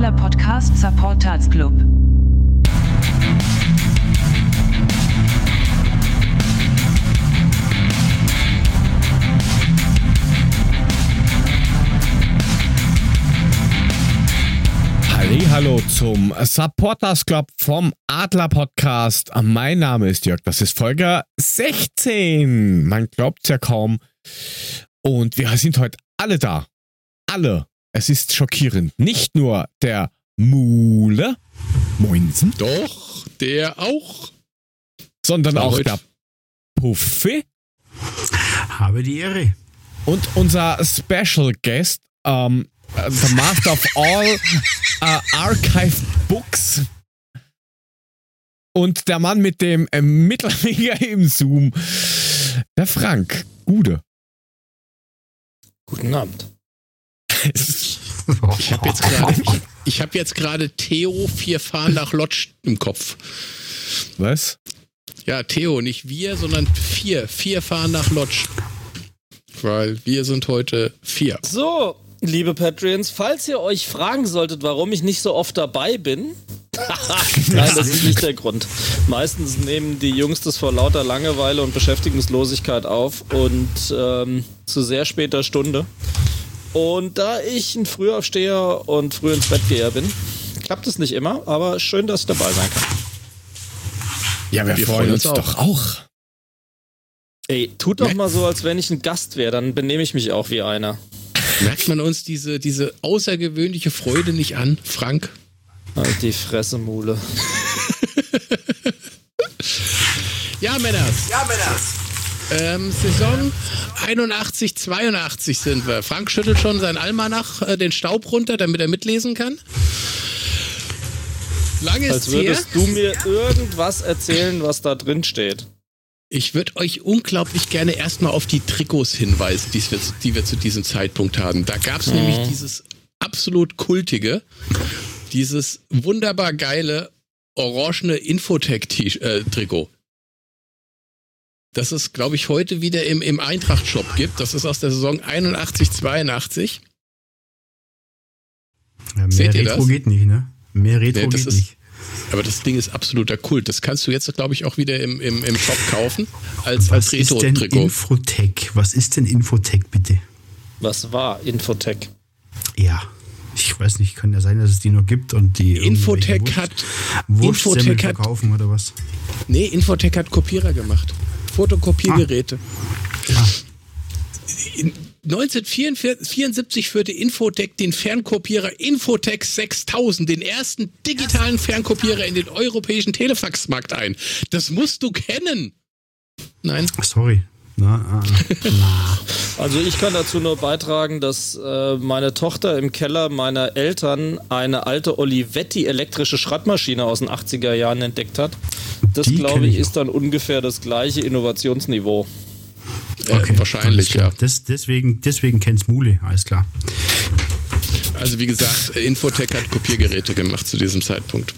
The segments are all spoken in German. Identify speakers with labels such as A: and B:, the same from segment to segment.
A: Adler Podcast Supporters Club.
B: Hallo zum Supporters Club vom Adler Podcast. Mein Name ist Jörg, das ist Folge 16. Man glaubt ja kaum. Und wir sind heute alle da. Alle. Es ist schockierend. Nicht nur der Mule. Moinsen.
C: Doch, der auch.
B: Sondern auch heute. der Puffy.
D: Habe die Ehre.
B: Und unser Special Guest, ähm, the Master of all uh, Archive Books. Und der Mann mit dem äh, Mittelfinger im Zoom, der Frank Gude.
E: Guten Abend.
C: Ich habe jetzt gerade ich, hab jetzt gerade Theo vier fahren nach Lodge im Kopf.
B: Was?
C: Ja, Theo, nicht wir, sondern vier. Vier fahren nach Lodge. Weil wir sind heute vier.
E: So, liebe Patreons, falls ihr euch fragen solltet, warum ich nicht so oft dabei bin, Nein, das ist nicht der Grund. Meistens nehmen die Jungs das vor lauter Langeweile und Beschäftigungslosigkeit auf und ähm, zu sehr später Stunde. Und da ich ein Frühaufsteher und früh ins Bett geher bin, klappt es nicht immer, aber schön, dass ich dabei sein kann.
B: Ja, wir, wir freuen uns, uns doch auch.
E: Ey, tut doch mal so, als wenn ich ein Gast wäre, dann benehme ich mich auch wie einer.
C: Merkt man uns diese, diese außergewöhnliche Freude nicht an, Frank?
E: Halt die Fresse, Mule.
C: ja, Männers.
E: Ja, Männers.
C: Ähm, Saison 81, 82 sind wir. Frank schüttelt schon sein Almanach äh, den Staub runter, damit er mitlesen kann.
E: Lange ist Als würdest her. du mir irgendwas erzählen, was da drin steht.
C: Ich würde euch unglaublich gerne erstmal auf die Trikots hinweisen, die wir, die wir zu diesem Zeitpunkt haben. Da gab es mhm. nämlich dieses absolut kultige, dieses wunderbar geile orangene Infotech-Trikot. Das es, glaube ich, heute wieder im, im Eintracht-Shop gibt. Das ist aus der Saison 81, 82.
D: Ja, mehr Seht ihr Retro das? geht nicht, ne? Mehr Retro nee, geht
C: ist,
D: nicht.
C: Aber das Ding ist absoluter Kult. Das kannst du jetzt, glaube ich, auch wieder im, im, im Shop kaufen als, als Retro-Trikot.
D: Was ist denn Infotech? Was ist denn Infotech, bitte?
E: Was war Infotech?
D: Ja. Ich weiß nicht, kann ja sein, dass es die nur gibt und die
C: Infotech Wurst, hat
D: Infotech hat verkaufen oder was?
C: Nee, Infotech hat Kopierer gemacht. Fotokopiergeräte. Ah. Ah. 1974 führte Infotech den Fernkopierer Infotech 6000, den ersten digitalen Fernkopierer in den europäischen Telefaxmarkt ein. Das musst du kennen. Nein.
D: Sorry. Na,
E: na. Also ich kann dazu nur beitragen, dass äh, meine Tochter im Keller meiner Eltern eine alte Olivetti elektrische Schreibmaschine aus den 80er Jahren entdeckt hat. Das glaube ich, ich ist dann ungefähr das gleiche Innovationsniveau.
C: Okay, wahrscheinlich, ja.
D: Das, deswegen deswegen kennt's Mule, alles klar.
C: Also wie gesagt, Infotech hat Kopiergeräte gemacht zu diesem Zeitpunkt.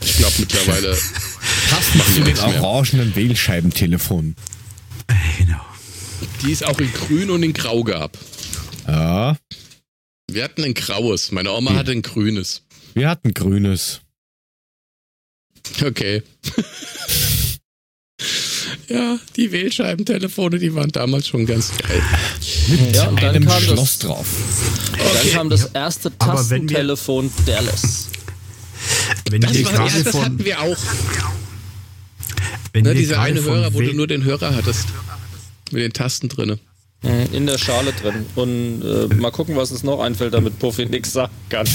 C: Ich glaube mittlerweile.
B: Passt zu den orangenen Wählscheibentelefon.
D: Genau.
C: Die es auch in grün und in grau gab.
B: Ja.
C: Wir hatten ein graues. Meine Oma hatte ein grünes.
B: Wir hatten grünes.
C: Okay. ja, die Wählscheibentelefone, die waren damals schon ganz geil.
B: Mit ja, und dann einem kam Schloss das, drauf.
E: Okay. Dann kam das erste Tastentelefon Dallas.
C: Wenn das, war, ja, das hatten wir auch. Wenn ne, dieser eine Hörer, wo du nur den Hörer hattest. Mit den Tasten drin.
E: Mhm, in der Schale drin. Und äh, mal gucken, was uns noch einfällt, damit Puffy nichts sagen kann.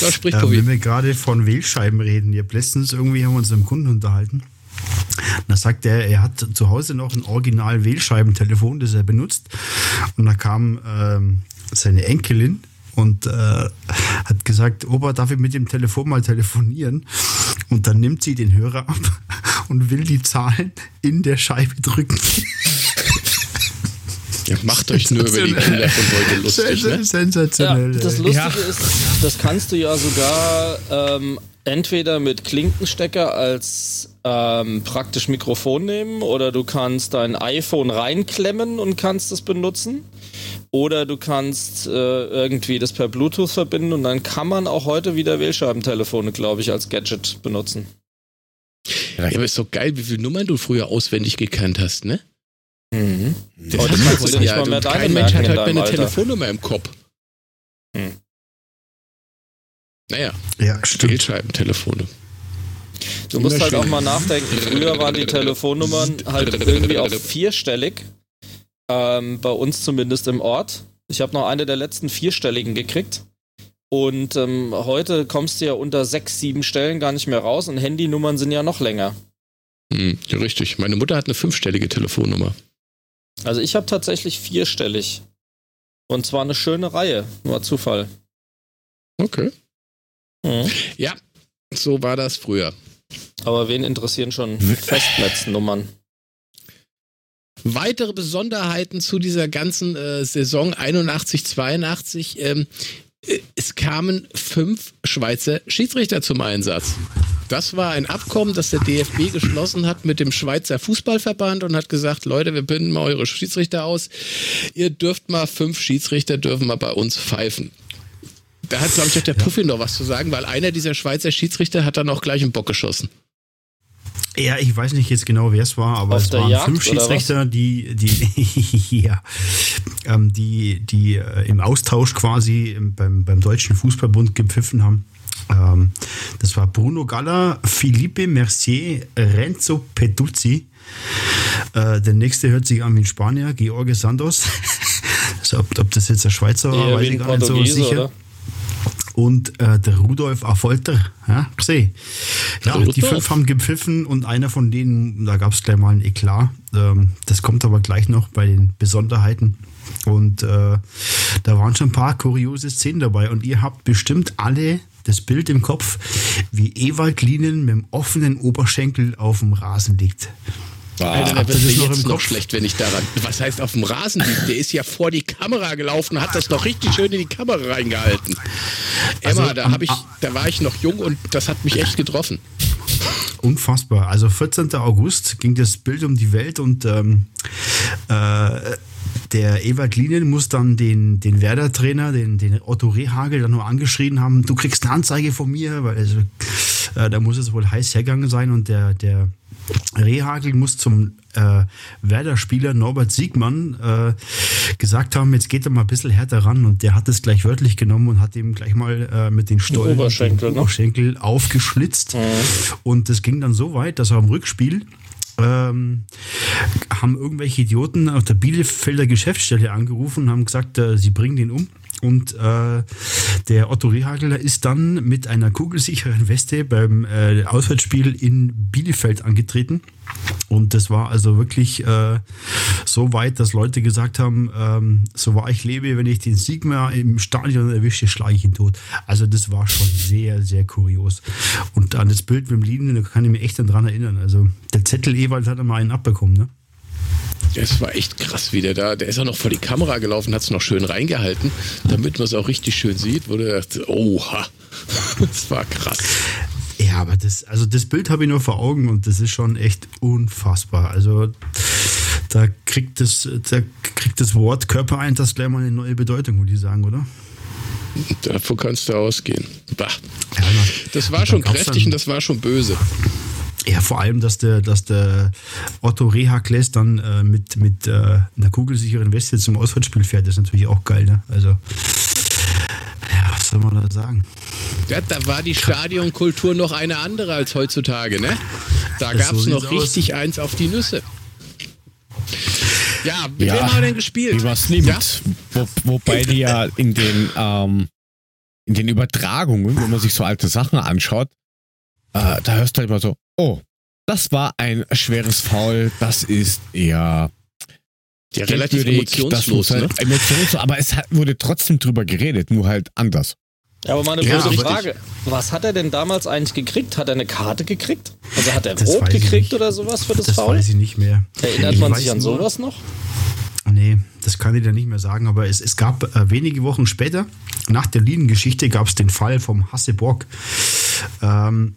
D: so, sprich, äh, Wenn wir gerade von Wählscheiben reden, ihr letztens irgendwie haben wir uns mit einem Kunden unterhalten. Da sagt er, er hat zu Hause noch ein Original Wählscheibentelefon, das er benutzt. Und da kam ähm, seine Enkelin und äh, hat gesagt, Opa, darf ich mit dem Telefon mal telefonieren? Und dann nimmt sie den Hörer ab und will die Zahlen in der Scheibe drücken.
C: Ja, macht euch nur über die Kinder von heute lustig. Ne?
D: Sensationell.
E: Ja, das Lustige ja. ist, das kannst du ja sogar ähm, entweder mit Klinkenstecker als ähm, praktisch Mikrofon nehmen oder du kannst dein iPhone reinklemmen und kannst es benutzen. Oder du kannst äh, irgendwie das per Bluetooth verbinden und dann kann man auch heute wieder Wählscheibentelefone, glaube ich, als Gadget benutzen.
C: Ja, aber ist so geil, wie viele Nummern du früher auswendig gekannt hast, ne?
E: Mhm.
C: Das
E: Heute
C: hast
E: kannst
C: du
E: du nicht
C: ja,
E: mal mehr
C: Kein Mensch hat
E: in
C: heute
E: deinem
C: mehr eine
E: Alter.
C: Telefonnummer im Kopf. Naja,
D: Ja, stimmt.
C: Wählscheibentelefone.
E: Du musst halt auch mal nachdenken. Früher waren die Telefonnummern halt irgendwie auch vierstellig. Ähm, bei uns zumindest im Ort. Ich habe noch eine der letzten vierstelligen gekriegt. Und ähm, heute kommst du ja unter sechs, sieben Stellen gar nicht mehr raus und Handynummern sind ja noch länger.
C: Hm, ja, richtig. Meine Mutter hat eine fünfstellige Telefonnummer.
E: Also ich habe tatsächlich vierstellig. Und zwar eine schöne Reihe. Nur Zufall.
C: Okay.
E: Mhm.
C: Ja, so war das früher.
E: Aber wen interessieren schon Festnetznummern?
C: Weitere Besonderheiten zu dieser ganzen äh, Saison 81, 82. Ähm, äh, es kamen fünf Schweizer Schiedsrichter zum Einsatz. Das war ein Abkommen, das der DFB geschlossen hat mit dem Schweizer Fußballverband und hat gesagt, Leute, wir binden mal eure Schiedsrichter aus. Ihr dürft mal fünf Schiedsrichter dürfen mal bei uns pfeifen. Da hat, glaube ich, auch der Puffi noch was zu sagen, weil einer dieser Schweizer Schiedsrichter hat dann auch gleich einen Bock geschossen.
D: Ja, ich weiß nicht jetzt genau, wer es war, aber
E: Auf
D: es waren
E: Jagd,
D: fünf? Schiedsrichter, die, die, ja, ähm, die, die äh, im Austausch quasi im, beim, beim Deutschen Fußballbund gepfiffen haben. Ähm, das war Bruno Galler, Philippe Mercier, Renzo Peduzzi. Äh, der nächste hört sich an wie ein Spanier, George Santos. also, ob, ob das jetzt der Schweizer war, weiß ich gar nicht so sicher
E: oder?
D: Und äh, der Rudolf Affolter, ja, gesehen. Ja, die fünf haben gepfiffen und einer von denen, da gab es gleich mal ein Eklat. Ähm, das kommt aber gleich noch bei den Besonderheiten. Und äh, da waren schon ein paar kuriose Szenen dabei und ihr habt bestimmt alle das Bild im Kopf, wie Ewald Lienen mit dem offenen Oberschenkel auf dem Rasen liegt.
C: Alter, da wird mir
D: noch
C: jetzt noch
D: Kopf?
C: schlecht, wenn ich daran. Was heißt auf dem Rasen liegt? Der ist ja vor die Kamera gelaufen, hat das noch richtig schön in die Kamera reingehalten. Emma,
D: Also,
C: da ich, da war ich noch jung und das hat mich echt getroffen.
D: Unfassbar. Also 14. August ging das Bild um die Welt und ähm, äh, der Ewald Linien muss dann den, den Werder-Trainer, den, den Otto Rehagel, dann nur angeschrien haben, du kriegst eine Anzeige von mir, weil also, äh, da muss es wohl heiß hergegangen sein und der, der Rehagel muss zum äh, Werder-Spieler Norbert Siegmann äh, gesagt haben, jetzt geht er mal ein bisschen härter ran und der hat es gleich wörtlich genommen und hat ihm gleich mal äh, mit den Stollen
E: Oberschenkel,
D: den
E: ne?
D: Oberschenkel aufgeschlitzt und das ging dann so weit, dass er am Rückspiel ähm, haben irgendwelche Idioten auf der Bielefelder Geschäftsstelle angerufen und haben gesagt, äh, sie bringen den um. Und äh, der Otto Rehagel ist dann mit einer kugelsicheren Weste beim äh, Auswärtsspiel in Bielefeld angetreten. Und das war also wirklich äh, so weit, dass Leute gesagt haben, ähm, so wahr ich lebe, wenn ich den Sigma im Stadion erwische, schlage ich ihn tot. Also das war schon sehr, sehr kurios. Und an das Bild mit dem Lieden, da kann ich mich echt dran erinnern. Also der Zettel Ewald hat mal einen abbekommen, ne?
C: Das war echt krass, wie der da. Der ist auch noch vor die Kamera gelaufen, hat es noch schön reingehalten, damit man es auch richtig schön sieht. Wo der dachte, oha, das war krass.
D: Ja, aber das, also das Bild habe ich nur vor Augen und das ist schon echt unfassbar. Also da kriegt das, da kriegt das Wort Körpereinsatz gleich mal eine neue Bedeutung, würde ich sagen, oder?
C: Davon kannst du ausgehen. Bah.
D: Ja,
C: Das war schon kräftig und das war schon böse.
D: Ja, vor allem, dass der, dass der Otto Rehakles dann äh, mit, mit äh, einer kugelsicheren Weste zum Auswärtsspiel fährt, ist natürlich auch geil, ne? Also, ja, was soll man da sagen?
C: Ja, da war die Stadionkultur noch eine andere als heutzutage, ne? Da gab es
D: so
C: noch
D: sieht's aus.
C: richtig eins auf die Nüsse. Ja, mit
B: Ja,
C: wem haben wir denn gespielt?
B: Wie was nimmt.
C: Ja?
B: Wo, wobei die ja in den, ähm, in den Übertragungen, wenn man sich so alte Sachen anschaut, äh, da hörst du halt immer so, oh, das war ein schweres Foul, das ist eher
C: Ja, relativ
B: das
C: emotionslos, ne?
B: halt emotionslos, aber es hat, wurde trotzdem drüber geredet, nur halt anders.
E: Ja, aber meine
D: Ja,
E: große
D: richtig.
E: Frage, was hat er denn damals eigentlich gekriegt? Hat er eine Karte gekriegt? Also hat er
D: Das
E: Rot gekriegt oder sowas für das,
D: Das
E: Foul?
D: weiß ich nicht mehr.
E: Erinnert
D: Ich
E: man sich an
D: nur-
E: sowas noch?
D: Nee, das kann ich dir nicht mehr sagen, aber es, es gab äh, wenige Wochen später, nach der Liniengeschichte, gab es den Fall vom Hasse Borg. Ähm,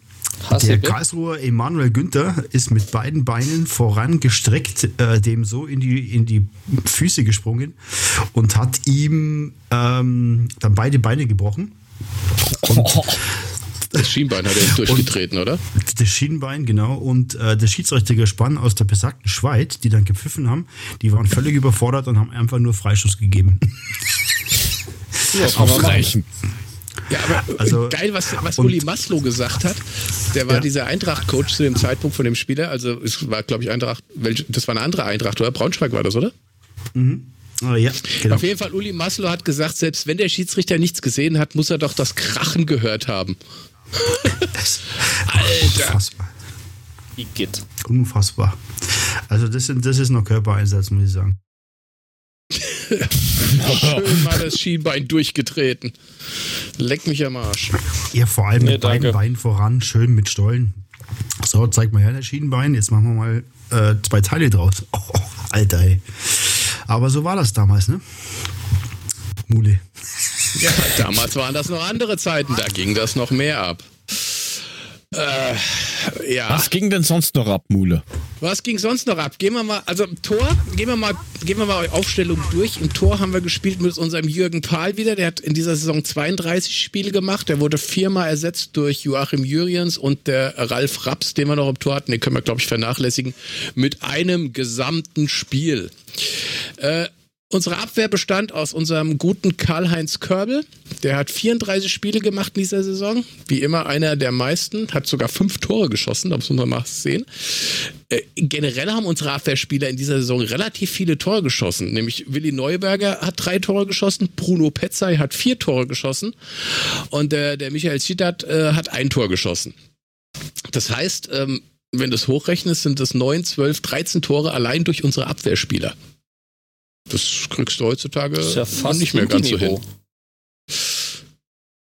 D: der? Karlsruher Emanuel Günther ist mit beiden Beinen vorangestreckt, äh, dem so in die, in die Füße gesprungen und hat ihm ähm, dann beide Beine gebrochen.
C: Das Schienbein hat er durchgetreten, oder?
D: Das Schienbein, genau. Und äh, der Schiedsrichtergespann aus der besagten Schweiz, die dann gepfiffen haben, die waren völlig überfordert und haben einfach nur Freischuss gegeben.
E: Ja.
B: Ausreichend.
C: Ja, aber
D: Also-
C: geil, was, was Uli Maslow gesagt hat. Der war
D: Ja.
C: dieser Eintracht-Coach zu dem Zeitpunkt von dem Spieler. Also es war, glaube ich, Eintracht, welch, das war eine andere Eintracht, oder? Braunschweig war das, oder?
D: Ah, ja, genau.
C: Auf jeden Fall, Uli Maslow hat gesagt, selbst wenn der Schiedsrichter nichts gesehen hat, muss er doch das Krachen gehört haben. Alter.
D: Unfassbar.
E: Igitt.
D: Unfassbar. Also das, sind, das ist noch Körpereinsatz, muss ich sagen.
C: Schön mal das Schienbein durchgetreten. Leck mich am Arsch.
D: Ja, vor allem
E: Nee,
D: mit beiden. Beinen voran, schön mit Stollen. So, zeig mal her, das Schienbein. Jetzt machen wir mal äh, zwei Teile draus. Oh, Alter, ey. Aber so war das damals, ne? Mule.
C: Ja, damals waren das noch andere Zeiten, da ging das noch mehr ab. Äh, ja.
B: Was ging denn sonst noch ab, Mule?
C: Was ging sonst noch ab? Gehen wir mal, also im Tor, gehen wir mal, gehen wir mal Aufstellung durch. Im Tor haben wir gespielt mit unserem Jürgen Pahl wieder. Der hat in dieser Saison 32 Spiele gemacht. Der wurde viermal ersetzt durch Joachim Jüriens und der Ralf Raps, den wir noch im Tor hatten. Den können wir, glaube ich, vernachlässigen. Mit einem gesamten Spiel. Äh, Unsere Abwehr bestand aus unserem guten Karl-Heinz Körbel. Der hat 34 Spiele gemacht in dieser Saison. Wie immer einer der meisten. Hat sogar fünf Tore geschossen. Da muss man mal sehen. Äh, generell haben unsere Abwehrspieler in dieser Saison relativ viele Tore geschossen. Nämlich Willi Neuberger hat drei Tore geschossen. Bruno Petzai hat vier Tore geschossen. Und äh, der Michael Schiedert äh, hat ein Tor geschossen. Das heißt, ähm, wenn du es hochrechnest, sind es 9, 12, 13 Tore allein durch unsere Abwehrspieler. Das kriegst du heutzutage
E: Das ist ja fast
C: nicht mehr ganz so hin.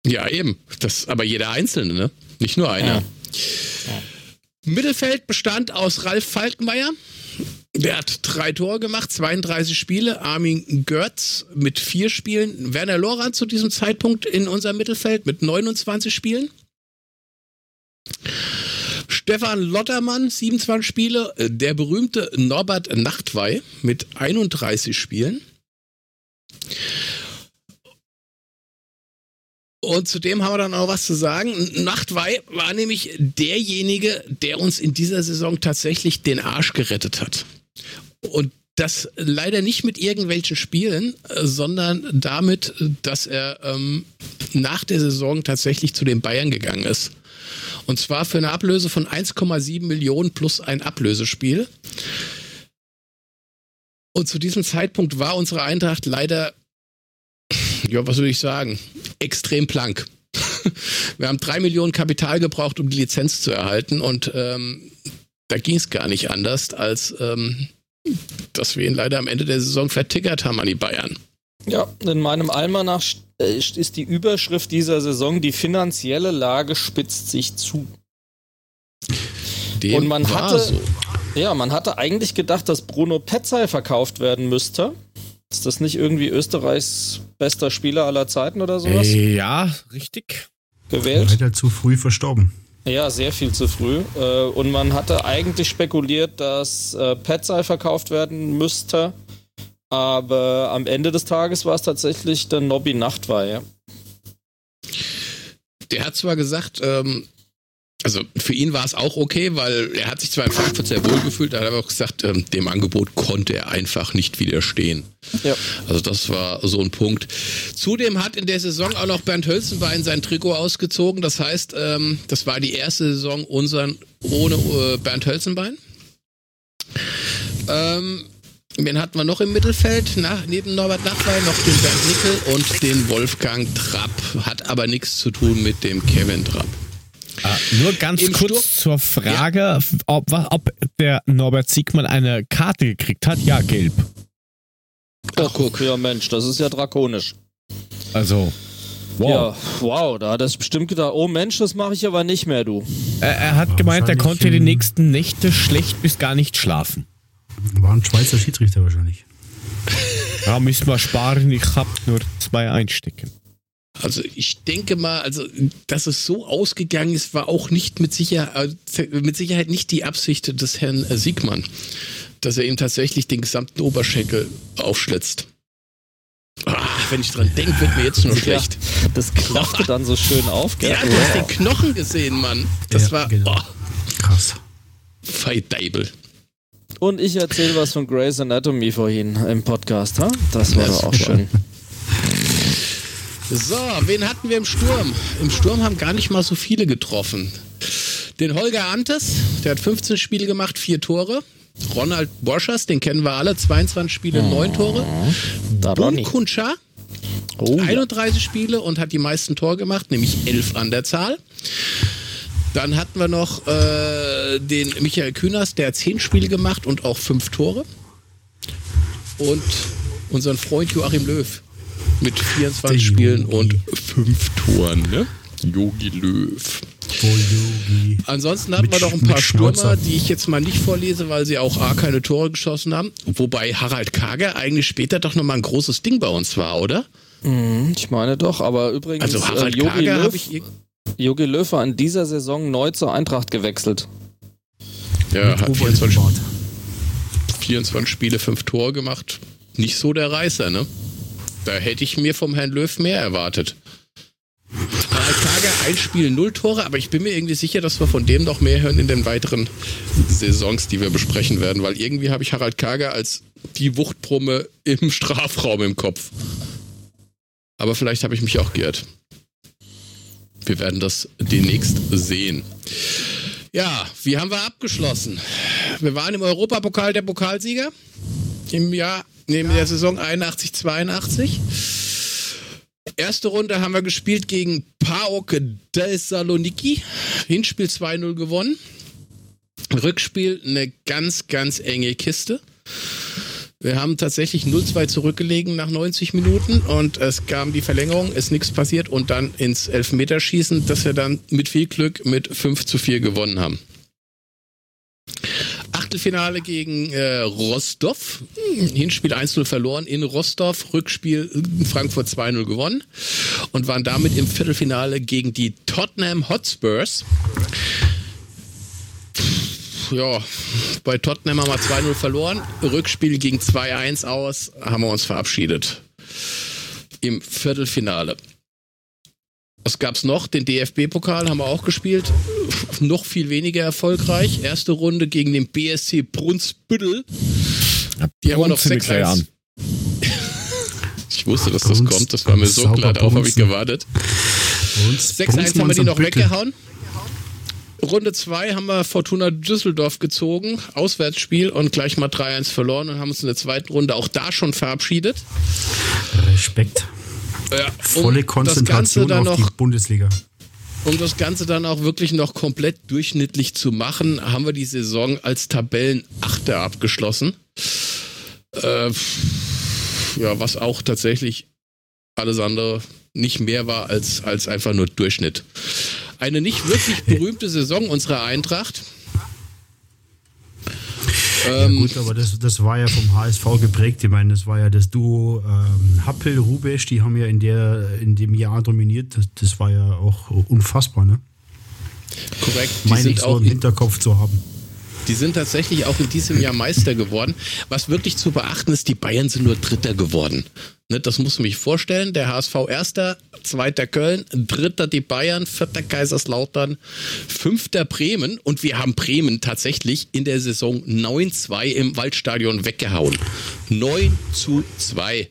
C: Ja, eben. Das, aber jeder Einzelne, ne? Nicht nur einer.
E: Ja.
C: Mittelfeld bestand aus Ralf Falkmeier. Der hat drei Tore gemacht, 32 Spiele. Armin Götz mit vier Spielen. Werner Lorand zu diesem Zeitpunkt in unserem Mittelfeld mit 29 Spielen. Stefan Lottermann, 27 Spiele. Der berühmte Norbert Nachtwey mit 31 Spielen. Und zudem haben wir dann auch was zu sagen. Nachtwey war nämlich derjenige, der uns in dieser Saison tatsächlich den Arsch gerettet hat. Und das leider nicht mit irgendwelchen Spielen, äh, sondern damit, dass er ähm, nach der Saison tatsächlich zu den Bayern gegangen ist. Und zwar für eine Ablöse von 1,7 Millionen plus ein Ablösespiel. Und zu diesem Zeitpunkt war unsere Eintracht leider, ja, was würde ich sagen, extrem plank. Wir haben drei Millionen Kapital gebraucht, um die Lizenz zu erhalten. Und ähm, da ging es gar nicht anders, als ähm, dass wir ihn leider am Ende der Saison vertickert haben an die Bayern.
E: Ja, in meinem Almanach äh, ist die Überschrift dieser Saison, die finanzielle Lage spitzt sich zu.
C: Dem
E: Und man
C: war
E: hatte-
C: so.
E: Ja, man hatte eigentlich gedacht, dass Bruno Petzai verkauft werden müsste. Ist das nicht irgendwie Österreichs bester Spieler aller Zeiten oder sowas?
B: Äh, ja, richtig.
E: Gewählt?
D: Leider zu früh verstorben.
E: Ja, sehr viel zu früh. Äh, Und man hatte eigentlich spekuliert, dass Petzai verkauft werden müsste. Aber am Ende des Tages war es tatsächlich der Nobby Nachtwey. Ja.
C: Der hat zwar gesagt, ähm, also für ihn war es auch okay, weil er hat sich zwar in Frankfurt sehr wohl gefühlt, er hat aber auch gesagt, ähm, dem Angebot konnte er einfach nicht widerstehen.
E: Ja.
C: Also das war so ein Punkt. Zudem hat in der Saison auch noch Bernd Hölzenbein sein Trikot ausgezogen. Das heißt, ähm, das war die erste Saison unseren ohne äh, Bernd Hölzenbein. Ähm, wen hatten wir noch im Mittelfeld? Nach, neben Norbert Nachtwey noch den Bernd Nickel und den Wolfgang Trapp. Hat aber nichts zu tun mit dem Kevin Trapp.
B: Ah, nur ganz
C: Im
B: kurz
C: Sturm-
B: zur Frage, ob, wa- ob der Norbert Siegmann eine Karte gekriegt hat. Ja, gelb.
E: Ach, guck. Ja, Mensch, das ist ja drakonisch.
B: Also, wow.
E: Ja, wow, da hat er bestimmt gedacht, oh Mensch, das mache ich aber nicht mehr, du.
B: Er, er hat gemeint, er konnte die nächsten Nächte schlecht bis gar nicht schlafen.
D: War ein Schweizer Schiedsrichter wahrscheinlich.
B: Da müssen wir sparen, ich hab nur zwei einstecken.
C: Also ich denke mal, also dass es so ausgegangen ist, war auch nicht mit Sicherheit, mit Sicherheit nicht die Absicht des Herrn Siegmann, dass er ihm tatsächlich den gesamten Oberschenkel aufschlitzt. Ah, wenn ich dran denke, wird mir jetzt nur schlecht.
E: Ja, das klaffte dann so schön auf, gell?
C: Ja, du hast den Knochen gesehen, Mann. Das
D: Ja,
C: war
D: genau.
C: oh,
D: Krass.
C: Feitdeibel.
E: Und ich erzähle was von Grey's Anatomy vorhin im Podcast, ha? Das war
C: Das
E: doch auch schön.
C: So, wen hatten wir im Sturm? Im Sturm haben gar nicht mal so viele getroffen. Den Holger Antes, der hat 15 Spiele gemacht, vier Tore. Ronald Boschers, den kennen wir alle, 22 Spiele, neun Tore.
E: Da
C: Bum
E: Ronny.
C: Kuncha,
E: Oh, ja.
C: 31 Spiele und hat die meisten Tore gemacht, nämlich 11 an der Zahl. Dann hatten wir noch äh, den Michael Kühners, der hat 10 Spiele gemacht und auch 5 Tore. Und unseren Freund Joachim Löw mit 24
D: Der
C: Spielen
D: Yogi.
C: und 5 Toren. Ne? Jogi Löw.
D: Oh, Yogi.
C: Ansonsten hatten
D: Mit
C: wir noch ein paar Stürmer, die ich jetzt mal nicht vorlese, weil sie auch A keine Tore geschossen haben. Wobei Harald Kager eigentlich später doch nochmal ein großes Ding bei uns war, oder?
E: Ich meine doch, aber übrigens,
C: Also
E: äh,
C: Harald
E: Jogi
C: Kager
E: Löw,
C: habe ich...
E: Jogi Löw war in dieser Saison neu zur Eintracht gewechselt.
C: Ja, hat
D: Oberlippenbart.
C: 24, 24 Spiele, 5 Tore gemacht. Nicht so der Reißer, ne? Da hätte ich mir vom Herrn Löw mehr erwartet. Harald Kager, ein Spiel, null Tore, aber ich bin mir irgendwie sicher, dass wir von dem noch mehr hören in den weiteren Saisons, die wir besprechen werden, weil irgendwie habe ich Harald Kager als die Wuchtbrumme im Strafraum im Kopf. Aber vielleicht habe ich mich auch geirrt. Wir werden das demnächst sehen. Ja, wie haben wir abgeschlossen? Wir waren im Europapokal der Pokalsieger im Jahr, neben der Saison 81, 82. Erste Runde haben wir gespielt gegen PAOK Thessaloniki. Hinspiel 2-0 gewonnen. Rückspiel eine ganz, ganz enge Kiste. Wir haben tatsächlich 0-2 zurückgelegen nach 90 Minuten und es kam die Verlängerung, ist nichts passiert und dann ins Elfmeterschießen, das wir dann mit viel Glück mit 5 zu 4 gewonnen haben. Achtelfinale gegen äh, Rostov. Hm, Hinspiel 1-0 verloren in Rostov, Rückspiel in Frankfurt 2-0 gewonnen und waren damit im Viertelfinale gegen die Tottenham Hotspurs. Ja, bei Tottenham haben wir 2-0 verloren. Rückspiel ging 2-1 aus, haben wir uns verabschiedet. Im Viertelfinale. Was gab's noch? Den DFB-Pokal haben wir auch gespielt. Noch viel weniger erfolgreich. Erste Runde gegen den BSC Brunsbüttel. Die haben wir noch
B: Brunzen
C: 6
B: gleich an.
C: Ich wusste, dass das kommt. Das war mir so klar. Darauf habe ich gewartet.
D: Uns-
C: 6-1 haben wir die noch weggehauen. Runde 2 haben wir Fortuna Düsseldorf gezogen, Auswärtsspiel und gleich mal 3-1 verloren und haben uns in der zweiten Runde auch da schon verabschiedet.
D: Respekt.
C: Ja,
D: Volle
C: um
D: Konzentration
C: Ganze dann
D: auf
C: noch,
D: die Bundesliga.
C: um das Ganze dann auch wirklich noch komplett durchschnittlich zu machen, haben wir die Saison als Tabellenachter abgeschlossen. Äh, ja, was auch tatsächlich alles andere nicht mehr war als, als einfach nur Durchschnitt. Eine nicht wirklich berühmte Saison unserer Eintracht.
D: Ja,
C: Ähm,
D: gut, aber das, das war ja vom HSV geprägt. Ich meine, das war ja das Duo ähm, Happel, Rubesch, die haben ja in, der, in dem Jahr dominiert. Das, das war ja auch unfassbar, ne?
C: korrekt. Die
D: Meine ich
C: sind
D: so
C: auch
D: im Hinterkopf zu haben.
C: Die sind tatsächlich auch in diesem Jahr Meister geworden. Was wirklich zu beachten ist, die Bayern sind nur Dritter geworden. Ne, das muss man sich vorstellen. Der HSV Erster, Zweiter Köln, Dritter die Bayern, Vierter Kaiserslautern, Fünfter Bremen. Und wir haben Bremen tatsächlich in der Saison 9-2 im Waldstadion weggehauen. 9 zu 2.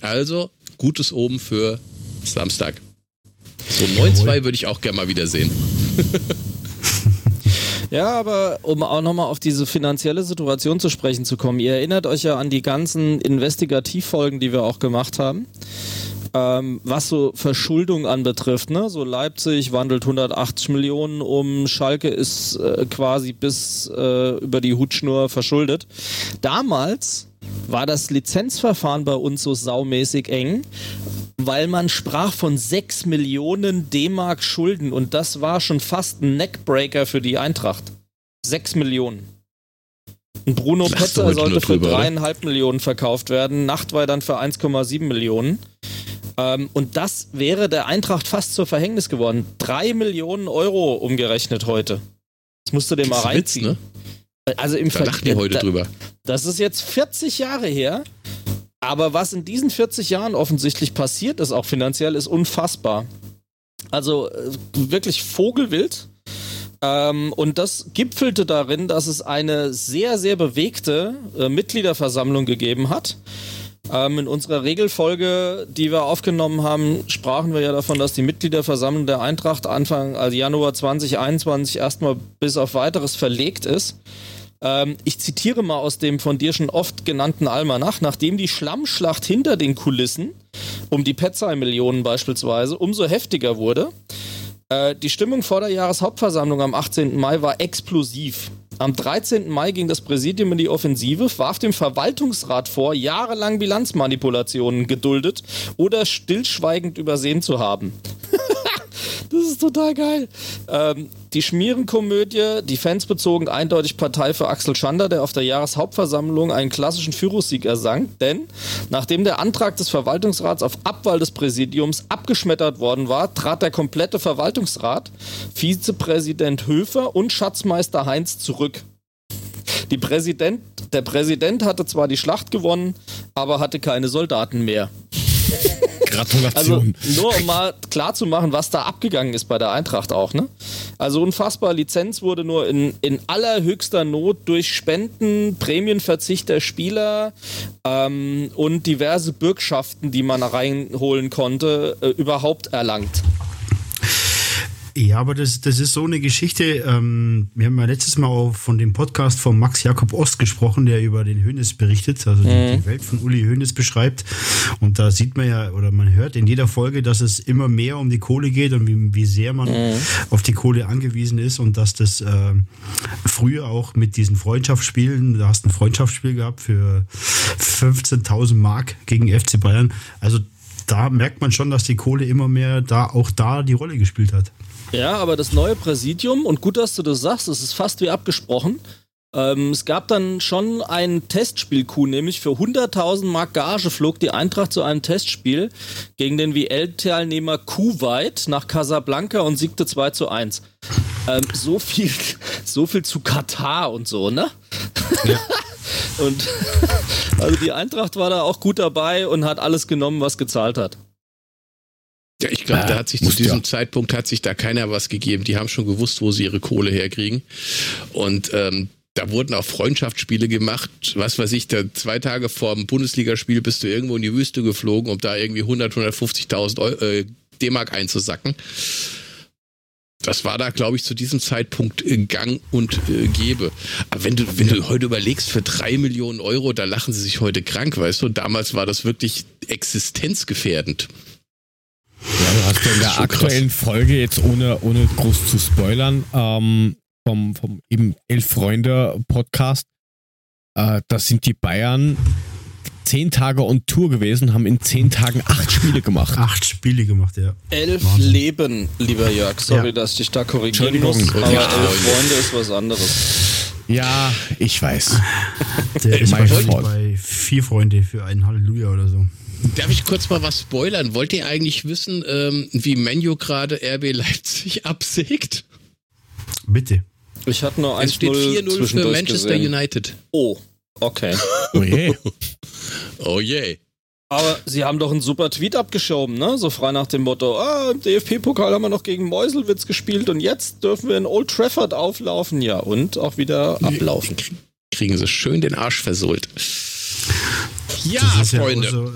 C: Also, gutes Oben für Samstag. So 9-2 würde ich auch gerne mal wieder sehen.
E: Ja, aber um auch nochmal auf diese finanzielle Situation zu sprechen zu kommen, ihr erinnert euch ja an die ganzen Investigativfolgen, die wir auch gemacht haben. Ähm, was so Verschuldung anbetrifft, ne? So Leipzig wandelt 180 Millionen um, Schalke ist äh, quasi bis äh, über die Hutschnur verschuldet. Damals war das Lizenzverfahren bei uns so saumäßig eng, weil man sprach von 6 Millionen D-Mark Schulden und das war schon fast ein Neckbreaker für die Eintracht. 6 Millionen. Und Bruno
C: Lachst
E: Petzer sollte für dreieinhalb Millionen verkauft werden, Nachtwey dann für 1,7 Millionen. Ähm, und das wäre der Eintracht fast zur Verhängnis geworden. Drei Millionen Euro umgerechnet heute. Das musst du dir mal
C: ein Witz,
E: reinziehen.
C: ne?
E: Also im
C: Da lachen die heute
E: da-
C: drüber.
E: Das ist jetzt 40 Jahre her. Aber was in diesen 40 Jahren offensichtlich passiert ist, auch finanziell, ist unfassbar. Also äh, wirklich Vogelwild. Ähm, und das gipfelte darin, dass es eine sehr, sehr bewegte äh, Mitgliederversammlung gegeben hat. Ähm, in unserer Regelfolge, die wir aufgenommen haben, sprachen wir ja davon, dass die Mitgliederversammlung der Eintracht Anfang also Januar 2021 erstmal bis auf weiteres verlegt ist. Ähm, ich zitiere mal aus dem von dir schon oft genannten Almanach, nachdem die Schlammschlacht hinter den Kulissen, um die Petzai-Millionen beispielsweise, umso heftiger wurde. Äh, die Stimmung vor der Jahreshauptversammlung am 18. Mai war explosiv. Am 13. Mai ging das Präsidium in die Offensive, warf dem Verwaltungsrat vor, jahrelang Bilanzmanipulationen geduldet oder stillschweigend übersehen zu haben. Das ist total geil. Ähm, die Schmierenkomödie, die Fans bezogen eindeutig Partei für Axel Schander, der auf der Jahreshauptversammlung einen klassischen Führungssieg ersang, denn nachdem der Antrag des Verwaltungsrats auf Abwahl des Präsidiums abgeschmettert worden war, trat der komplette Verwaltungsrat, Vizepräsident Höfer und Schatzmeister Heinz zurück. Die Präsident, der Präsident hatte zwar die Schlacht gewonnen, aber hatte keine Soldaten mehr. Also
B: Gratulation.
E: nur um mal klar zu machen, was da abgegangen ist bei der Eintracht auch, ne? Also unfassbar, Lizenz wurde nur in, in allerhöchster Not durch Spenden, Prämienverzicht der Spieler ähm, und diverse Bürgschaften, die man reinholen konnte, äh, überhaupt erlangt.
D: Ja, aber das, das ist so eine Geschichte. Ähm, wir haben ja letztes Mal auch von dem Podcast von Max Jakob Ost gesprochen, der über den Hönes berichtet, also die, die Welt von Uli Hönes beschreibt. Und da sieht man ja, oder man hört in jeder Folge, dass es immer mehr um die Kohle geht und wie, wie sehr man auf die Kohle angewiesen ist und dass das äh, früher auch mit diesen Freundschaftsspielen, da hast du ein Freundschaftsspiel gehabt für 15.000 Mark gegen FC Bayern. Also da merkt man schon, dass die Kohle immer mehr da auch da die Rolle gespielt hat.
E: Ja, aber das neue Präsidium, und gut, dass du das sagst, es ist fast wie abgesprochen. Ähm, es gab dann schon ein Testspiel-Coup, nämlich für 100.000 Mark Gage flog die Eintracht zu einem Testspiel gegen den WL-Teilnehmer Kuwait nach Casablanca und siegte 2 zu 1. Ähm, so viel, so viel zu Katar und so, ne? und also die Eintracht war da auch gut dabei und hat alles genommen, was gezahlt hat.
C: Ja, ich glaube, da
B: Ah,
C: hat sich zu diesem
B: ja.
C: Zeitpunkt hat sich da keiner was gegeben. Die haben schon gewusst, wo sie ihre Kohle herkriegen. Und ähm, da wurden auch Freundschaftsspiele gemacht. Was weiß ich, da zwei Tage vor dem Bundesligaspiel bist du irgendwo in die Wüste geflogen, um da irgendwie 100, 150.000 Eu- äh, D-Mark einzusacken. Das war da, glaube ich, zu diesem Zeitpunkt äh, gang und äh, gäbe. Aber wenn du, wenn du heute überlegst, für drei Millionen Euro, da lachen sie sich heute krank, weißt du? Damals war das wirklich existenzgefährdend.
B: Ja, du hast ja in der
C: schon krass.
B: aktuellen Folge jetzt ohne, ohne groß zu spoilern, ähm, vom, vom eben Elf Freunde Podcast, äh, da sind die Bayern zehn Tage on Tour gewesen, haben in zehn Tagen acht Spiele gemacht.
D: Acht Spiele gemacht, ja.
E: Elf
D: Wahnsinn.
E: Leben, lieber Jörg. Sorry,
D: Ja.
E: dass ich dich da korrigieren muss. Aber
C: Ja,
E: elf
C: Freunde.
E: Ist was anderes.
B: Ja, ich weiß.
D: Der ist wahrscheinlich bei vier Freunde für einen Halleluja oder so.
C: Darf ich kurz mal was spoilern? Wollt ihr eigentlich wissen, ähm, wie Menu gerade RB Leipzig absägt?
D: Bitte.
E: Ich hatte nur
C: Es steht
E: 1-0
C: 4-0 für Manchester
E: gesehen.
C: United.
E: Oh, okay.
B: Oh je.
C: Oh je.
E: Aber sie haben doch einen super Tweet abgeschoben, ne? So frei nach dem Motto, ah, im DFB-Pokal haben wir noch gegen Meuselwitz gespielt und jetzt dürfen wir in Old Trafford auflaufen. Ja, und auch wieder ablaufen.
C: Kriegen sie schön den Arsch versohlt. Ja,
D: ja
C: Freunde.
D: auch so,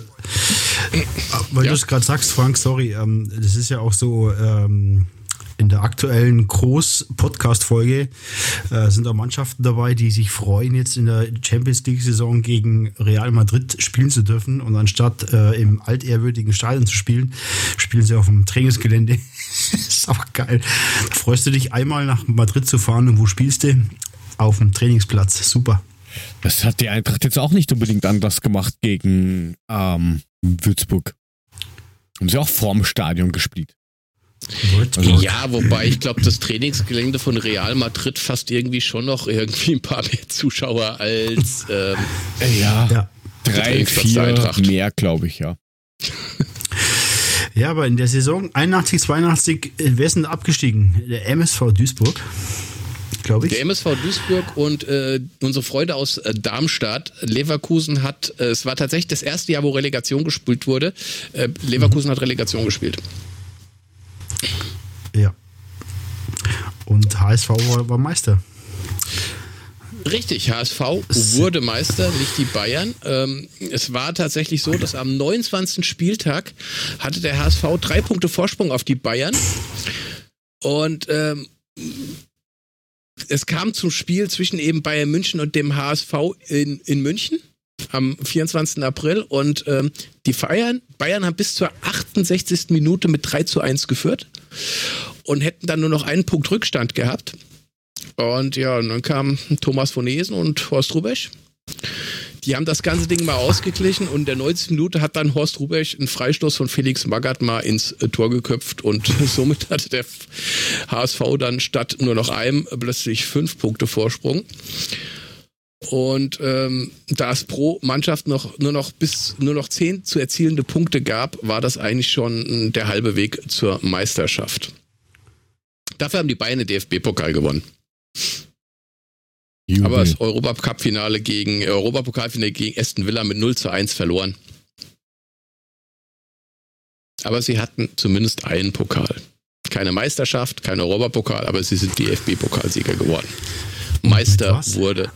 D: weil
C: Ja.
D: du es gerade sagst, Frank, sorry, ähm, das ist ja auch so, ähm, in der aktuellen Groß-Podcast-Folge äh, sind auch Mannschaften dabei, die sich freuen, jetzt in der Champions League-Saison gegen Real Madrid spielen zu dürfen. Und anstatt äh, im altehrwürdigen Stadion zu spielen, spielen sie auf dem Trainingsgelände. ist auch geil. Da freust du dich einmal nach Madrid zu fahren und wo spielst du? Auf dem Trainingsplatz. Super.
B: Das hat die Eintracht jetzt auch nicht unbedingt anders gemacht gegen ähm, Würzburg. Haben sie auch vorm Stadion gespielt.
D: Also,
C: Ja, wobei ich glaube, das Trainingsgelände von Real Madrid fast irgendwie schon noch irgendwie ein paar mehr Zuschauer als ähm,
B: Äh, ja,
D: ja.
B: drei, vier
C: Eintracht.
B: mehr, glaube ich, ja.
D: Ja, aber in der Saison 81, 82, äh, wer ist denn abgestiegen? Der MSV Duisburg, glaube ich.
C: Der MSV Duisburg und äh, unsere Freunde aus äh, Darmstadt, Leverkusen hat, äh, es war tatsächlich das erste Jahr, wo Relegation gespielt wurde. Äh, Leverkusen hat Relegation gespielt.
D: Ja. Und HSV war, war Meister.
C: Richtig, HSV wurde Meister, nicht die Bayern. Ähm, es war tatsächlich so, dass am 29. Spieltag hatte der HSV drei Punkte Vorsprung auf die Bayern. Und ähm, es kam zum Spiel zwischen eben Bayern München und dem HSV in, in München am 24. April und ähm, die Bayern, Bayern haben bis zur 68. Minute mit 3 zu 1 geführt und hätten dann nur noch einen Punkt Rückstand gehabt. Und ja, und dann kamen Thomas von Esen und Horst Rubesch. Die haben das ganze Ding mal ausgeglichen und in der 90. Minute hat dann Horst Rubesch einen Freistoß von Felix Magath mal ins äh, Tor geköpft und somit hatte der HSV dann statt nur noch einem plötzlich fünf Punkte Vorsprung. Und ähm, da es pro Mannschaft noch nur noch bis nur noch zehn zu erzielende Punkte gab, war das eigentlich schon der halbe Weg zur Meisterschaft. Dafür haben die Bayern den DFB-Pokal gewonnen.
B: Jubel.
C: Aber das Europacup-Finale gegen Europapokalfinale gegen Aston Villa mit 0 zu 1 verloren. Aber sie hatten zumindest einen Pokal. Keine Meisterschaft, kein Europapokal, aber sie sind DFB-Pokalsieger geworden. Meister wurde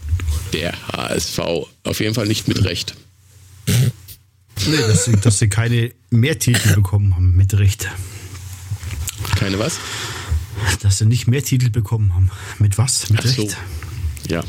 C: der HSV. Auf jeden Fall nicht mit Recht.
D: Nee, dass sie, dass sie keine mehr Titel bekommen haben, mit Recht.
C: Keine was?
D: Dass sie nicht mehr Titel bekommen haben. Mit was? Mit
C: Ach so.
D: Recht.
C: Ja.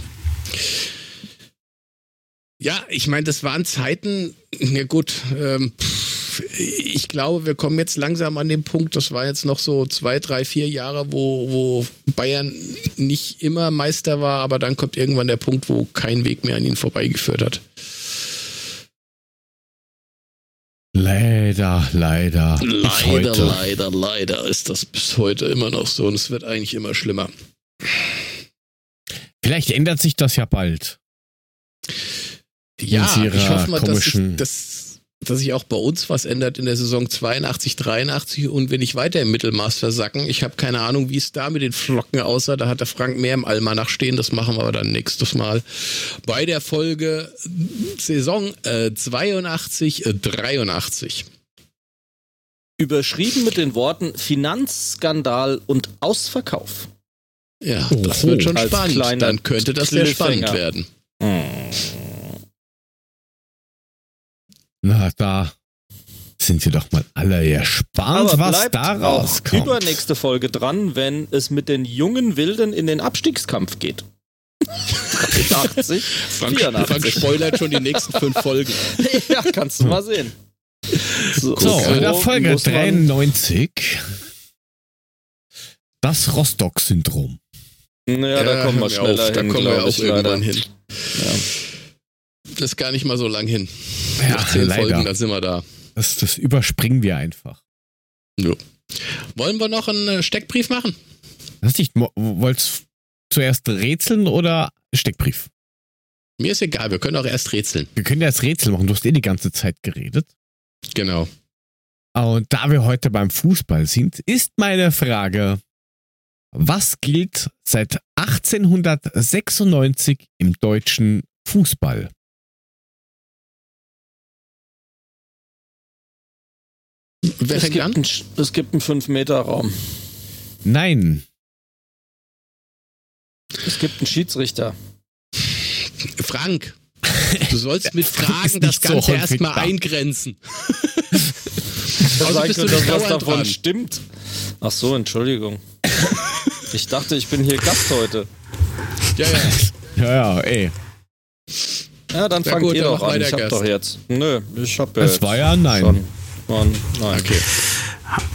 C: Ja, ich meine, das waren Zeiten, ja gut, ähm, pff, ich glaube, wir kommen jetzt langsam an den Punkt, das war jetzt noch so zwei, drei, vier Jahre, wo, wo Bayern nicht immer Meister war, aber dann kommt irgendwann der Punkt, wo kein Weg mehr an ihnen vorbeigeführt hat.
B: Leider, leider.
C: Leider, leider, leider ist das bis heute immer noch so und es wird eigentlich immer schlimmer.
B: Vielleicht ändert sich das ja bald.
C: Ja, ich hoffe mal, dass
B: komischen-
C: dass, dass sich auch bei uns was ändert in der Saison 82, 83 und wir nicht weiter im Mittelmaß versacken. Ich habe keine Ahnung, wie es da mit den Flocken aussah. Da hat der Frank mehr im Almanach stehen. Das machen wir aber dann nächstes Mal bei der Folge Saison äh, 82, äh, 83.
E: Überschrieben mit den Worten Finanzskandal und Ausverkauf.
C: Ja,
B: Oh,
C: das wird schon spannend. Dann könnte das sehr spannend werden.
B: Na, da sind wir doch mal alle gespannt,
E: Aber
B: was
E: bleibt
B: da
E: auch
B: rauskommt.
E: übernächste Folge dran, wenn es mit den jungen Wilden in den Abstiegskampf geht. 83,
C: Frank, Frank
E: 84.
C: spoilert schon die nächsten fünf Folgen.
E: ja, kannst du mal sehen.
B: So, in der Folge
E: muss man-
B: 93 das Rostock-Syndrom.
E: Ja, da kommen wir schneller
C: auf, Da
E: hin,
C: kommen wir auch irgendwann
E: leider.
C: hin.
E: Ja.
C: Das ist gar nicht mal so lang hin.
B: Ja,
C: Nach zehn
B: leider.
C: Folgen, da sind wir da.
B: Das, das überspringen wir einfach.
C: Wollen wir noch einen äh, Steckbrief machen?
B: Weiß nicht, mo- wollt's zuerst rätseln oder Steckbrief?
C: Mir ist egal, wir können auch erst rätseln.
B: Wir können ja das Rätsel machen. Du hast eh die ganze Zeit geredet.
C: Genau.
B: Und da wir heute beim Fußball sind, ist meine Frage, was gilt seit 1896 im deutschen Fußball?
C: Wer
E: Es
C: fängt
E: gibt,
C: an?
E: einen, Sch- es gibt einen 5-Meter-Raum.
B: Nein,
E: Es gibt einen Schiedsrichter.
C: Frank. Du sollst mit Fragen das
B: so
C: Ganze
B: häufig
C: erstmal eingrenzen. Also du
E: könnte,
C: nicht
E: dass was davon
C: dran.
E: stimmt. Ach so, Entschuldigung. Ich dachte, ich bin hier Gast heute.
C: Ja, ja.
B: ja, ja, ey.
E: Ja, dann
C: Na
E: fangt
C: gut,
E: ihr
C: dann
E: doch an. Ich hab
C: Gast.
E: doch jetzt. Nö, ich hab ja
B: Es
E: jetzt
B: war ja ein Nein.
E: Schon. Mann, nein.
C: Okay.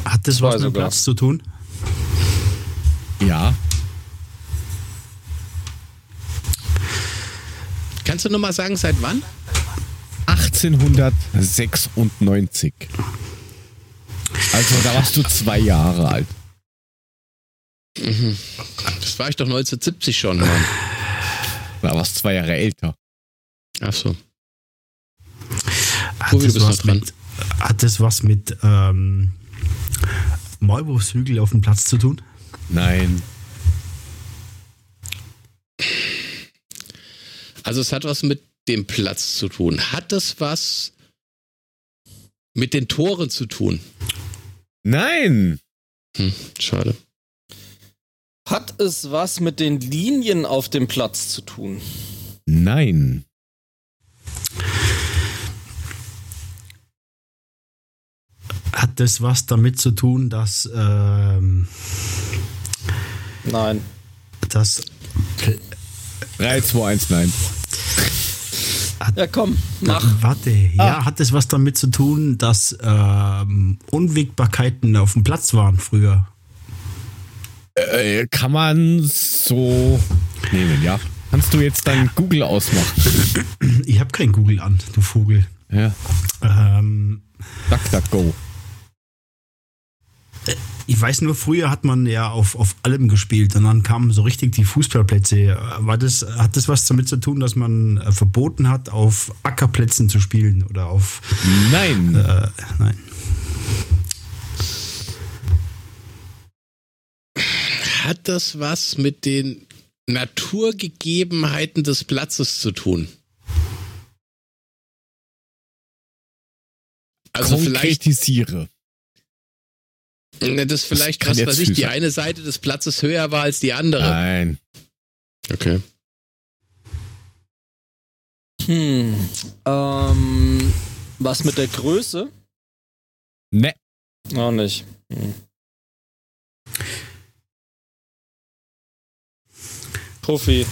D: Hat das was mit dem. Platz zu tun?
B: Ja,
C: Kannst du nochmal sagen, seit wann?
B: 1896. Also da warst du zwei Jahre alt.
C: Das war ich doch 1970 schon, Mann.
B: Da warst du zwei Jahre älter.
C: Ach so.
D: Hat
C: du
D: das,
C: bist
D: was mit, hat das was mit ähm, Maulwurfshügel auf dem Platz zu tun?
B: Nein.
C: Also es hat was mit dem Platz zu tun. Hat es was mit den Toren zu tun?
B: Nein.
C: Hm, schade.
E: Hat es was mit den Linien auf dem Platz zu tun?
B: Nein.
D: Hat das was damit zu tun, dass, ähm,
E: Nein.
D: dass
B: 3, 2, 1, nein.
E: Ja, komm, mach.
D: Warte, ja, hat das was damit zu tun, dass ähm, Unwägbarkeiten auf dem Platz waren früher?
B: Äh, kann man so nehmen, ja. Kannst du jetzt dein Google ausmachen?
D: Ich habe kein Google an, du Vogel.
B: Ja.
D: Ähm,
B: DuckDuckGo.
D: Ich weiß nur, früher hat man ja auf, auf allem gespielt und dann kamen so richtig die Fußballplätze. War das, hat das was damit zu tun, dass man äh, verboten hat, auf Ackerplätzen zu spielen oder auf.
B: Nein.
D: Äh, nein.
C: Hat das was mit den Naturgegebenheiten des Platzes zu tun? Also vielleicht,
B: Konkretisiere.
C: Ne, das vielleicht,
B: kann
C: was weiß ich, die eine Seite des Platzes höher war als die andere.
B: Nein.
C: Okay.
E: Hm. Ähm, was mit der Größe?
B: Ne.
E: Auch nicht. Hm. Profi.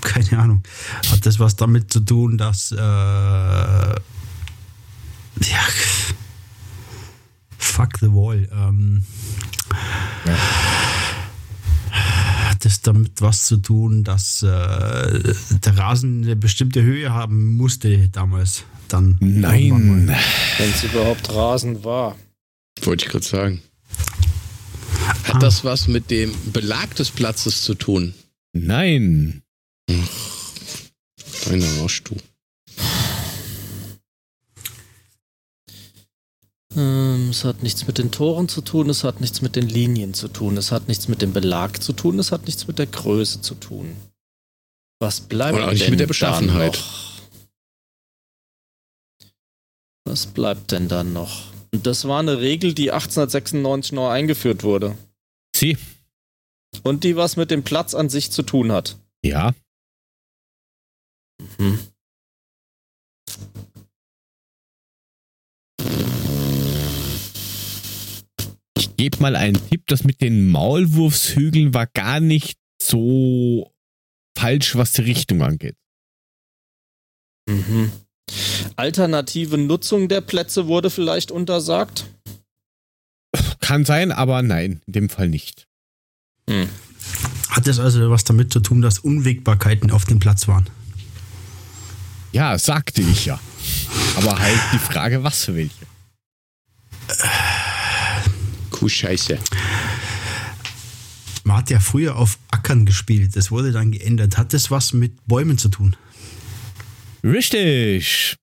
D: Keine Ahnung. Hat das was damit zu tun, dass. Äh, ja. Fuck the wall. Ähm, Hat das damit was zu tun, dass äh, der Rasen eine bestimmte Höhe haben musste damals? Dann
B: Nein.
E: Wenn es überhaupt Rasen war.
C: Wollte ich gerade sagen. Hat
D: Ah.
C: das was mit dem Belag des Platzes zu tun?
B: Nein.
C: Deiner Arsch, du.
E: Ähm, es hat nichts mit den Toren zu tun, es hat nichts mit den Linien zu tun, es hat nichts mit dem Belag zu tun, es hat nichts mit der Größe zu tun. Was bleibt
C: Und auch nicht
E: denn
C: mit der Beschaffenheit.
E: noch? Was bleibt denn dann noch? Und das war eine Regel, die 1896 neu eingeführt wurde.
B: Sie.
E: Und die was mit dem Platz an sich zu tun hat.
B: Ja.
E: Hm.
B: Gebe mal einen Tipp, das mit den Maulwurfshügeln war gar nicht so falsch, was die Richtung angeht.
E: Mhm. Alternative Nutzung der Plätze wurde vielleicht untersagt.
B: Kann sein, aber nein, in dem Fall nicht.
D: Hat das also was damit zu tun, dass Unwägbarkeiten auf dem Platz waren?
B: Ja, sagte ich ja. Aber halt die Frage, was für welche.
C: Kuhscheiße.
D: Man hat ja früher auf Ackern gespielt, das wurde dann geändert. Hat das was mit Bäumen zu tun?
B: Richtig.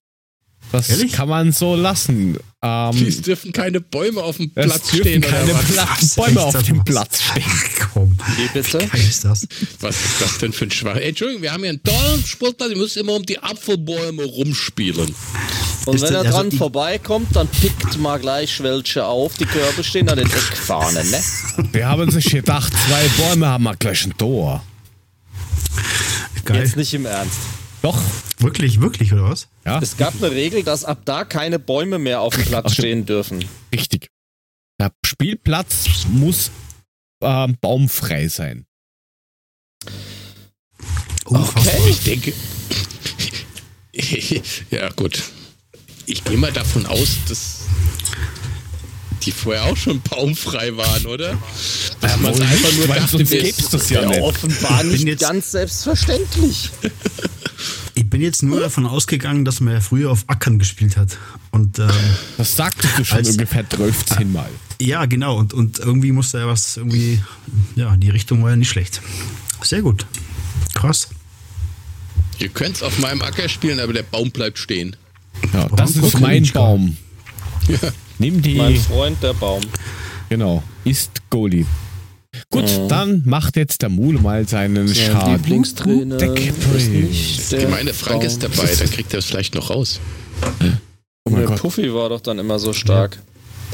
B: Das
D: Ehrlich?
B: kann man so lassen. Ähm,
C: Es dürfen keine Bäume auf dem
B: es
C: Platz
B: dürfen
C: stehen
B: keine
C: oder was?
B: Pla
D: Was?
B: Bäume auf dem
D: was?
B: Platz stehen.
D: Ach, komm.
E: Wie bitte?
D: Geil ist das.
C: Was ist das denn für ein Schwach? Entschuldigung, wir haben hier einen tollen Sportplatz, ihr müsst immer um die Apfelbäume rumspielen.
E: Und
D: Ist
E: wenn er dran
D: also ich-
E: vorbeikommt, dann pickt mal gleich welche auf. Die Körbe stehen an den Eckfahnen, ne?
B: Wir haben sich gedacht, zwei Bäume haben wir gleich ein Tor.
D: Geil.
E: Jetzt nicht im Ernst.
B: Doch,
D: Wirklich, wirklich, oder was?
B: ja,
E: Es gab eine Regel, dass ab da keine Bäume mehr auf dem Platz stehen dürfen.
B: richtig. Der Spielplatz muss ähm, baumfrei sein.
D: Unfassbar.
C: Ich denke. ja, gut. Ich gehe mal davon aus, dass die vorher auch schon baumfrei waren, oder? Dass man
B: wohl
C: einfach
B: nicht,
C: nur
B: weil
C: dachte,
B: sonst gäb's das ja
E: Ja,
B: nicht.
E: offenbar nicht
D: jetzt-
E: ganz selbstverständlich.
D: Ich bin jetzt nur davon ausgegangen, dass man ja früher auf Ackern gespielt hat. Und ähm,
B: Das sagtest du schon
D: Als-
B: ungefähr 13 Mal.
D: ja, genau. Und, und irgendwie musste ja was irgendwie, ja, die Richtung war ja nicht schlecht. Sehr gut. Krass.
C: Ihr könnt es auf meinem Acker spielen, aber der Baum bleibt stehen.
B: Ja, das ist mein Baum. Nimm die.
E: Mein Freund, der Baum.
B: Genau. Ist Goalie. Gut,
E: Mhm.
B: dann macht jetzt der Mule mal seinen Schaden.
E: Lieblingstrainer
B: Der
E: ist nicht
C: Ich
E: der
C: meine, Frank ist
E: Baum.
C: dabei, dann kriegt er es vielleicht noch raus.
B: Oh mein
E: Der
B: Gott.
E: Puffy war doch dann immer so stark.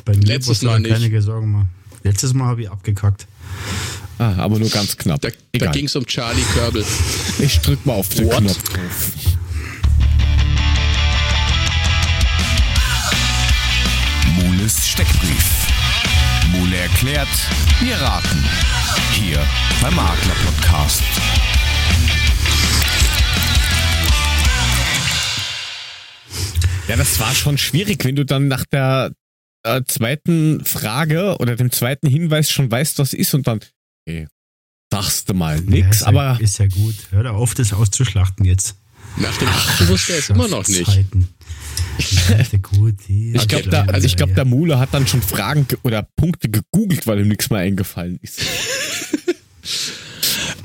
D: Bei mir
C: Letztes Mal
D: da keine
C: nicht.
D: Sorgen machen. Letztes Mal habe ich abgekackt.
B: Ah, aber nur ganz knapp.
C: Da, da ging es um Charlie Körbel.
B: Ich drück mal auf den
E: What?
B: Knopf
F: Steckbrief. Mule erklärt, wir raten. Hier beim Makler Podcast.
B: Ja, das war schon schwierig, wenn du dann nach der äh, zweiten Frage oder dem zweiten Hinweis schon weißt, was ist und dann okay, sagst du mal
D: ja,
B: nix,
D: ist ja,
B: aber
D: Ist ja gut. Hör da auf, das auszuschlachten jetzt.
C: Nach dem achten wusste er es immer noch nicht.
D: Zeiten. Gut. Hier,
B: ich glaube, da, also ich glaub, der Mule hat dann schon Fragen ge- oder Punkte gegoogelt, weil ihm nichts mehr eingefallen ist.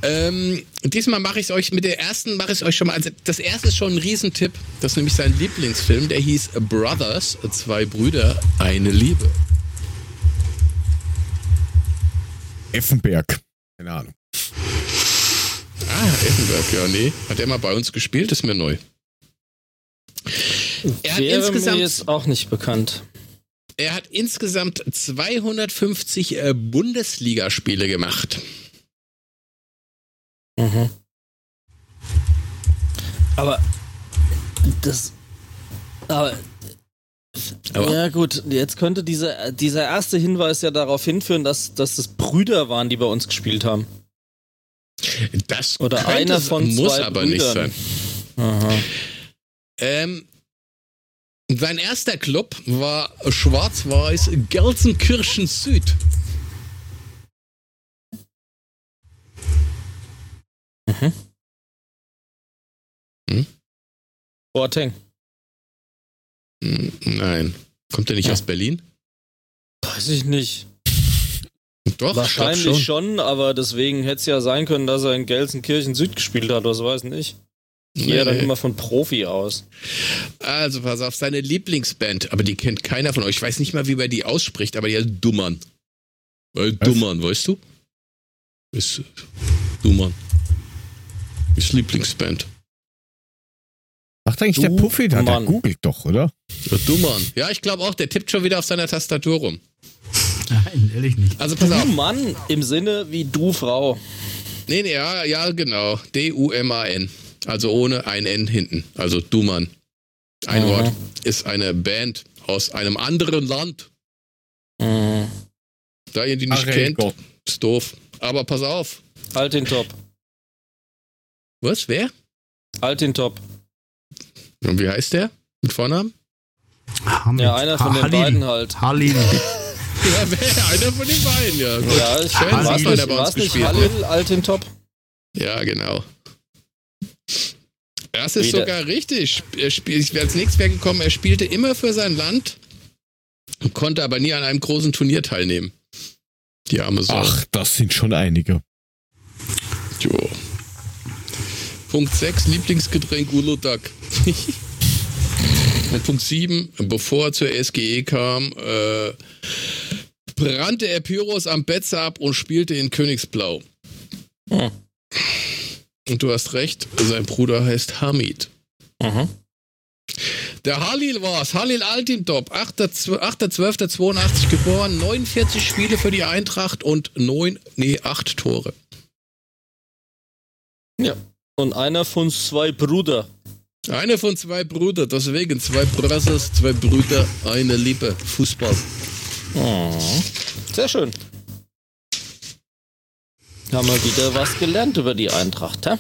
C: Ähm, diesmal mache ich es euch mit der ersten mache ich es euch schon mal. Also das erste ist schon ein Riesentipp. Das ist nämlich sein Lieblingsfilm. Der hieß Brothers, zwei Brüder, eine Liebe.
B: Effenberg. Keine Ahnung.
C: Ah, Effenberg, ja, nee. Hat er mal bei uns gespielt, ist mir neu. Er hat,
E: Wäre mir
C: insgesamt,
E: jetzt auch nicht bekannt.
C: er hat insgesamt 250 äh, Bundesligaspiele gemacht.
E: Mhm. Aber das. Aber.
C: Aber-
E: ja, gut, jetzt könnte dieser, dieser erste Hinweis ja darauf hinführen, dass, dass es Brüder waren, die bei uns gespielt haben.
C: Das
E: Oder
C: könnte
E: einer von
C: muss
E: zwei
C: aber nicht
E: Brüdern.
C: sein.
E: Aha.
C: Ähm, sein erster Club war Schwarz-Weiß Gelsenkirchen Süd.
E: Boateng.
C: Hm, Nein. Kommt er nicht aus Berlin?
E: Weiß ich nicht.
C: Doch,
E: Wahrscheinlich
C: ich glaub
E: schon. aber deswegen hätte es ja sein können, dass er in Gelsenkirchen Süd gespielt hat, was weiß nicht. Ich gehe ja dann
C: Nee.
E: immer von Profi aus.
C: Also, pass auf, seine Lieblingsband, aber die kennt keiner von euch. Ich weiß nicht mal, wie man die ausspricht, aber die heißt Dummern. Äh, Dummern, weißt du? Ist Dummern. Ist Lieblingsband.
B: Macht eigentlich der
E: Du
B: Puffy da? Der googelt doch, oder?
C: Ja, Dummern. Ja, ich glaube auch, der tippt schon wieder auf seiner Tastatur rum.
D: Nein, ehrlich nicht.
C: Also, pass
E: Du
C: auf.
E: Mann im Sinne wie du Frau.
C: Nee, nee, ja, ja, genau. D-U-M-A-N. Also ohne ein N hinten. Also Dummern. Ein
E: Mhm.
C: Wort. Ist eine Band aus einem anderen Land.
E: Mhm.
C: Da ihr die nicht
B: Ach,
C: kennt,
B: Gott.
C: ist doof. Aber pass auf.
E: Halt den Top.
C: Was? Wer?
E: Halt den Top.
C: Und wie heißt der? Mit Vornamen?
D: Hamid.
E: Ja, einer von den
D: Halil.
E: beiden halt.
D: Halil.
C: Ja, wer? Einer von den beiden, ja. Gut.
E: Ja, ich
C: Schön,
E: war's
C: was
E: nicht,
C: der bei uns
E: war's nicht
C: gespielt
E: Halil, halt den Top.
C: Ja, genau. Das ist
E: Wieder-
C: sogar richtig. Er spielt, ich wäre als nächstes wäre gekommen, er spielte immer für sein Land, konnte aber nie an einem großen Turnier teilnehmen. Die arme Sau.
B: Ach, das sind schon einige.
C: Jo. Punkt 6, Lieblingsgetränk Uludag. Und Punkt 7, bevor er zur SGE kam, äh, brannte er Pyros am Betze ab und spielte in Königsblau.
E: Hm.
C: Und du hast recht, sein Bruder heißt Hamid.
E: Mhm.
C: Der Halil war's. Halil Altintop, 8.12.82 geboren, 49 Spiele für die Eintracht und 9, nee, 8 Tore.
E: Und einer von zwei Brüder.
C: Einer von zwei Brüder, deswegen zwei Brothers, zwei Brüder, eine Liebe, Fußball.
E: Mhm. Sehr schön. Haben wir wieder was gelernt über die Eintracht, hä?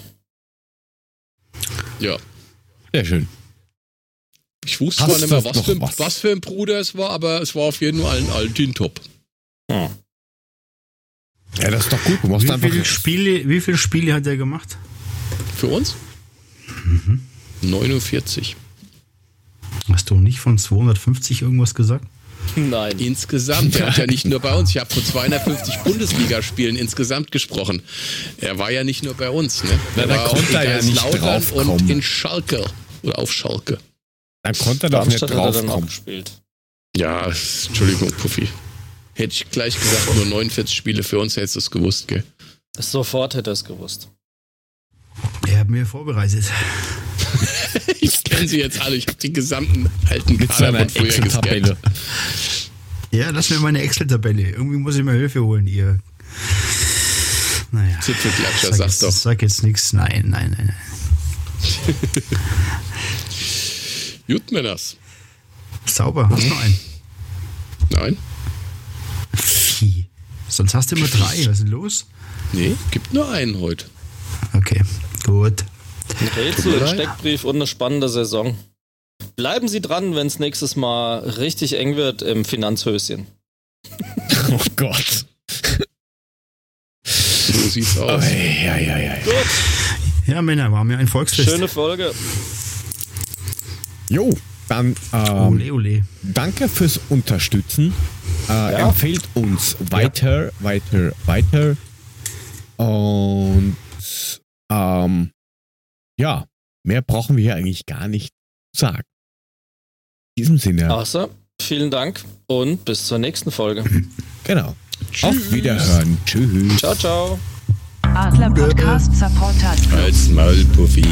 C: Ja.
B: Sehr schön.
C: Ich wusste
B: Hast
C: zwar nicht mehr, was für,
B: was?
C: was für ein Bruder es war, aber es war auf jeden Fall ein Altintop.
E: Hm.
B: Ja, das ist doch gut. Du machst
D: Wie
B: einfach.
D: viele, Spiele, wie viele Spiele hat er gemacht?
C: Für uns?
B: Mhm.
C: 49.
D: Hast du nicht von 250 irgendwas gesagt?
E: Nein.
C: Insgesamt. Er hat ja nicht nur bei uns. Ich habe von 250 Bundesligaspielen insgesamt gesprochen. Er war ja nicht nur bei uns. Ne?
B: Na,
C: er
B: da
C: war auch
B: konnte
C: in
B: er ja nicht draufkommen.
C: und in Schalke. Oder auf Schalke.
B: Dann konnte er doch nicht
E: er
B: draufkommen.
E: gespielt.
C: Ja, Entschuldigung, Puffy. Hätte ich gleich gesagt, nur 49 Spiele für uns, hättest du es gewusst, gell?
E: Sofort hätte er es gewusst.
D: Er hat mir vorbereitet.
C: Ich kenne sie jetzt alle. Ich habe die gesamten alten
B: Mit
C: Kader von früher
B: Excel-Tabelle.
C: gescannt.
D: Ja, lass mir meine Excel-Tabelle. Irgendwie muss ich mir Hilfe holen, ihr. Naja.
C: Zipfelklatscher,
D: Sag jetzt,
C: doch.
D: sag jetzt nichts. Nein, nein, nein, nein.
C: Gut, Männers.
D: Sauber, hast du noch einen?
C: Nein?
D: Vieh. Sonst hast du immer drei. Was ist denn los?
C: Nee, gibt nur einen heute.
D: Okay, gut.
E: Ein Rätsel, ein. Steckbrief und eine spannende Saison. Bleiben Sie dran, wenn es nächstes Mal richtig eng wird im Finanzhöschen.
B: Oh Gott.
C: So sieht's aus.
B: Ei, ei, ei.
E: Gut,
D: Ja, Männer, war mir ein Volksfest.
E: schöne Folge.
B: Jo, dann ähm,
D: Ole, ole.
B: danke fürs Unterstützen. Äh,
E: Ja.
B: Empfehlt uns weiter, weiter, weiter. Und ähm, ja, mehr brauchen wir hier eigentlich gar nicht sagen. In diesem Sinne,
E: Außer, vielen Dank und bis zur nächsten Folge.
B: genau. Auf Wiederhören. Tschüss.
E: Ciao, ciao.
A: Adler Podcast Supporters Club.
C: Als Maul, Puffy.